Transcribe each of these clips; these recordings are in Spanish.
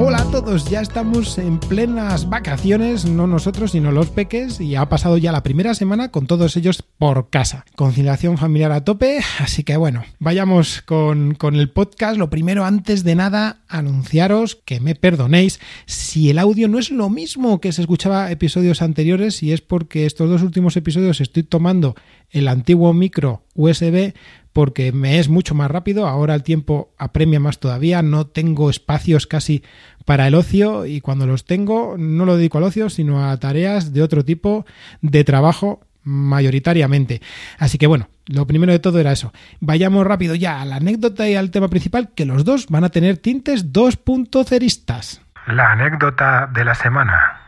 Hola a todos, ya estamos en plenas vacaciones, no nosotros sino los peques, y ha pasado ya la primera semana con todos ellos por casa. Conciliación familiar a tope, así que bueno, vayamos con, con el podcast. Lo primero, antes de nada, anunciaros que me perdonéis si el audio no es lo mismo que se escuchaba episodios anteriores, y es porque estos dos últimos episodios estoy tomando el antiguo micro USB porque me es mucho más rápido, ahora el tiempo apremia más todavía, no tengo espacios casi para el ocio y cuando los tengo no lo dedico al ocio, sino a tareas de otro tipo de trabajo mayoritariamente. Así que bueno, lo primero de todo era eso. Vayamos rápido ya a la anécdota y al tema principal, que los dos van a tener tintes 2.0istas. La anécdota de la semana.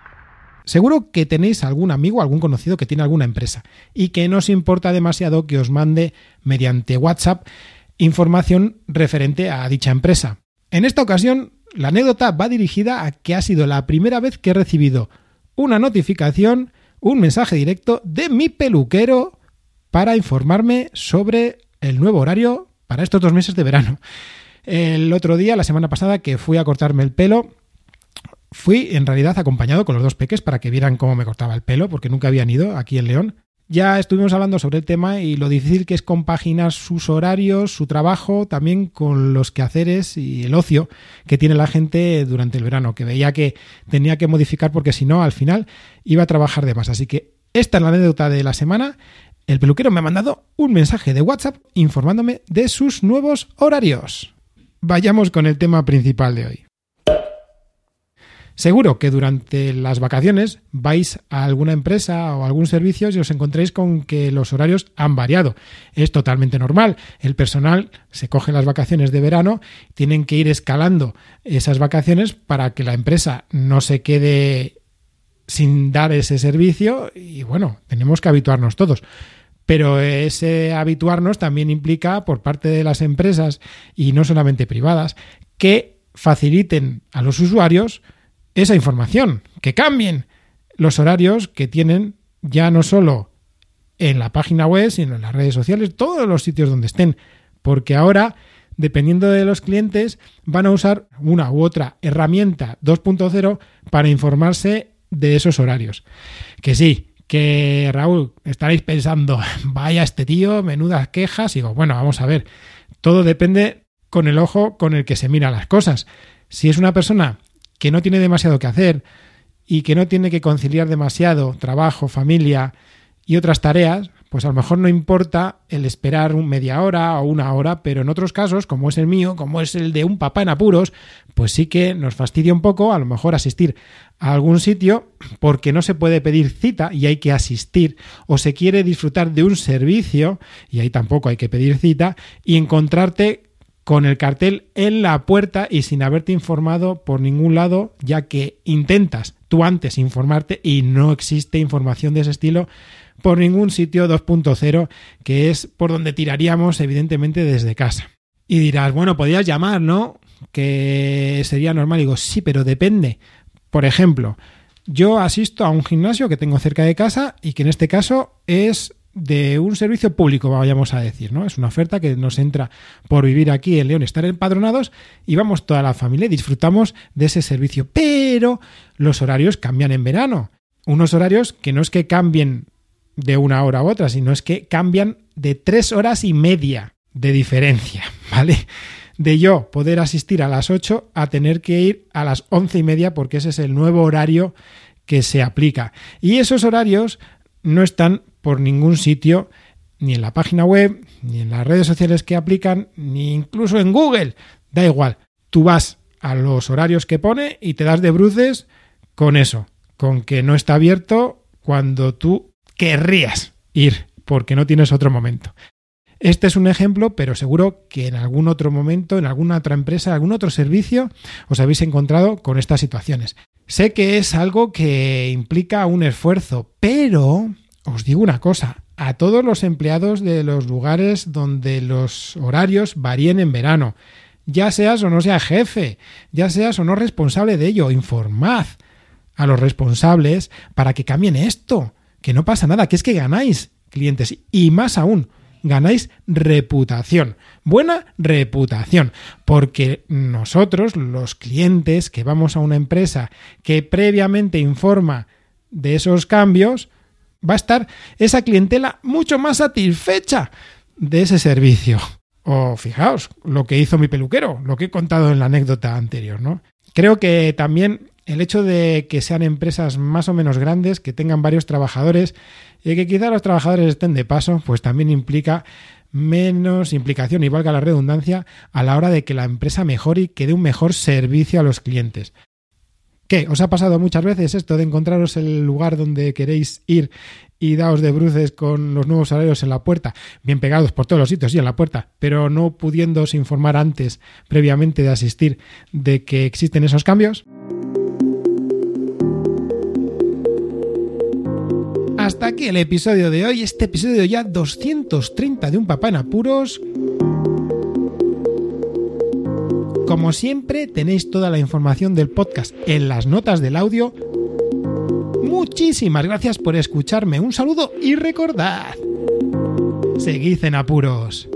Seguro que tenéis algún amigo, algún conocido que tiene alguna empresa y que no os importa demasiado que os mande mediante WhatsApp información referente a dicha empresa. En esta ocasión, la anécdota va dirigida a que ha sido la primera vez que he recibido una notificación, un mensaje directo de mi peluquero para informarme sobre el nuevo horario para estos dos meses de verano. El otro día, la semana pasada, que fui a cortarme el pelo, Fui en realidad acompañado con los dos peques para que vieran cómo me cortaba el pelo, porque nunca habían ido aquí en León. Ya estuvimos hablando sobre el tema y lo difícil que es compaginar sus horarios, su trabajo, también con los quehaceres y el ocio que tiene la gente durante el verano, que veía que tenía que modificar porque si no, al final iba a trabajar de más. Así que esta es la anécdota de la semana. El peluquero me ha mandado un mensaje de WhatsApp informándome de sus nuevos horarios. Vayamos con el tema principal de hoy. Seguro que durante las vacaciones vais a alguna empresa o algún servicio y os encontréis con que los horarios han variado. Es totalmente normal. El personal se coge las vacaciones de verano, tienen que ir escalando esas vacaciones para que la empresa no se quede sin dar ese servicio y bueno, tenemos que habituarnos todos. Pero ese habituarnos también implica por parte de las empresas y no solamente privadas que faciliten a los usuarios esa información, que cambien los horarios que tienen ya no solo en la página web, sino en las redes sociales, todos los sitios donde estén, porque ahora, dependiendo de los clientes, van a usar una u otra herramienta 2.0 para informarse de esos horarios. Que sí, que Raúl, estaréis pensando, vaya este tío, menudas quejas, y digo, bueno, vamos a ver, todo depende con el ojo con el que se mira las cosas. Si es una persona que no tiene demasiado que hacer y que no tiene que conciliar demasiado trabajo, familia y otras tareas, pues a lo mejor no importa el esperar media hora o una hora, pero en otros casos, como es el mío, como es el de un papá en apuros, pues sí que nos fastidia un poco a lo mejor asistir a algún sitio porque no se puede pedir cita y hay que asistir, o se quiere disfrutar de un servicio y ahí tampoco hay que pedir cita, y encontrarte con el cartel en la puerta y sin haberte informado por ningún lado, ya que intentas tú antes informarte y no existe información de ese estilo por ningún sitio 2.0, que es por donde tiraríamos evidentemente desde casa. Y dirás, bueno, podrías llamar, ¿no? Que sería normal. digo, sí, pero depende. Por ejemplo, yo asisto a un gimnasio que tengo cerca de casa y que en este caso es de un servicio público, vayamos a decir, ¿no? Es una oferta que nos entra por vivir aquí en León, estar empadronados y vamos toda la familia y disfrutamos de ese servicio. Pero los horarios cambian en verano. Unos horarios que no es que cambien de una hora a otra, sino es que cambian de tres horas y media de diferencia, ¿vale? De yo poder asistir a las 8 a tener que ir a las once y media porque ese es el nuevo horario que se aplica. Y esos horarios no están por ningún sitio, ni en la página web, ni en las redes sociales que aplican, ni incluso en Google. Da igual, tú vas a los horarios que pone y te das de bruces con eso, con que no está abierto cuando tú querrías ir, porque no tienes otro momento. Este es un ejemplo, pero seguro que en algún otro momento, en alguna otra empresa, algún otro servicio, os habéis encontrado con estas situaciones. Sé que es algo que implica un esfuerzo, pero os digo una cosa, a todos los empleados de los lugares donde los horarios varíen en verano. Ya seas o no seas jefe, ya seas o no responsable de ello, informad a los responsables para que cambien esto, que no pasa nada, que es que ganáis clientes y más aún, ganáis reputación, buena reputación, porque nosotros, los clientes que vamos a una empresa que previamente informa de esos cambios, va a estar esa clientela mucho más satisfecha de ese servicio. O fijaos, lo que hizo mi peluquero, lo que he contado en la anécdota anterior, ¿no? Creo que también el hecho de que sean empresas más o menos grandes, que tengan varios trabajadores y que quizá los trabajadores estén de paso, pues también implica menos implicación y valga la redundancia a la hora de que la empresa mejore y que dé un mejor servicio a los clientes. ¿Qué? ¿Os ha pasado muchas veces esto de encontraros el lugar donde queréis ir y daos de bruces con los nuevos horarios en la puerta, bien pegados por todos los sitios y en la puerta, pero no pudiéndoos informar antes, previamente de asistir, de que existen esos cambios? Hasta aquí el episodio de hoy, este episodio ya 230 de Un Papá en Apuros. Como siempre, tenéis toda la información del podcast en las notas del audio. Muchísimas gracias por escucharme. Un saludo y recordad, seguid en apuros.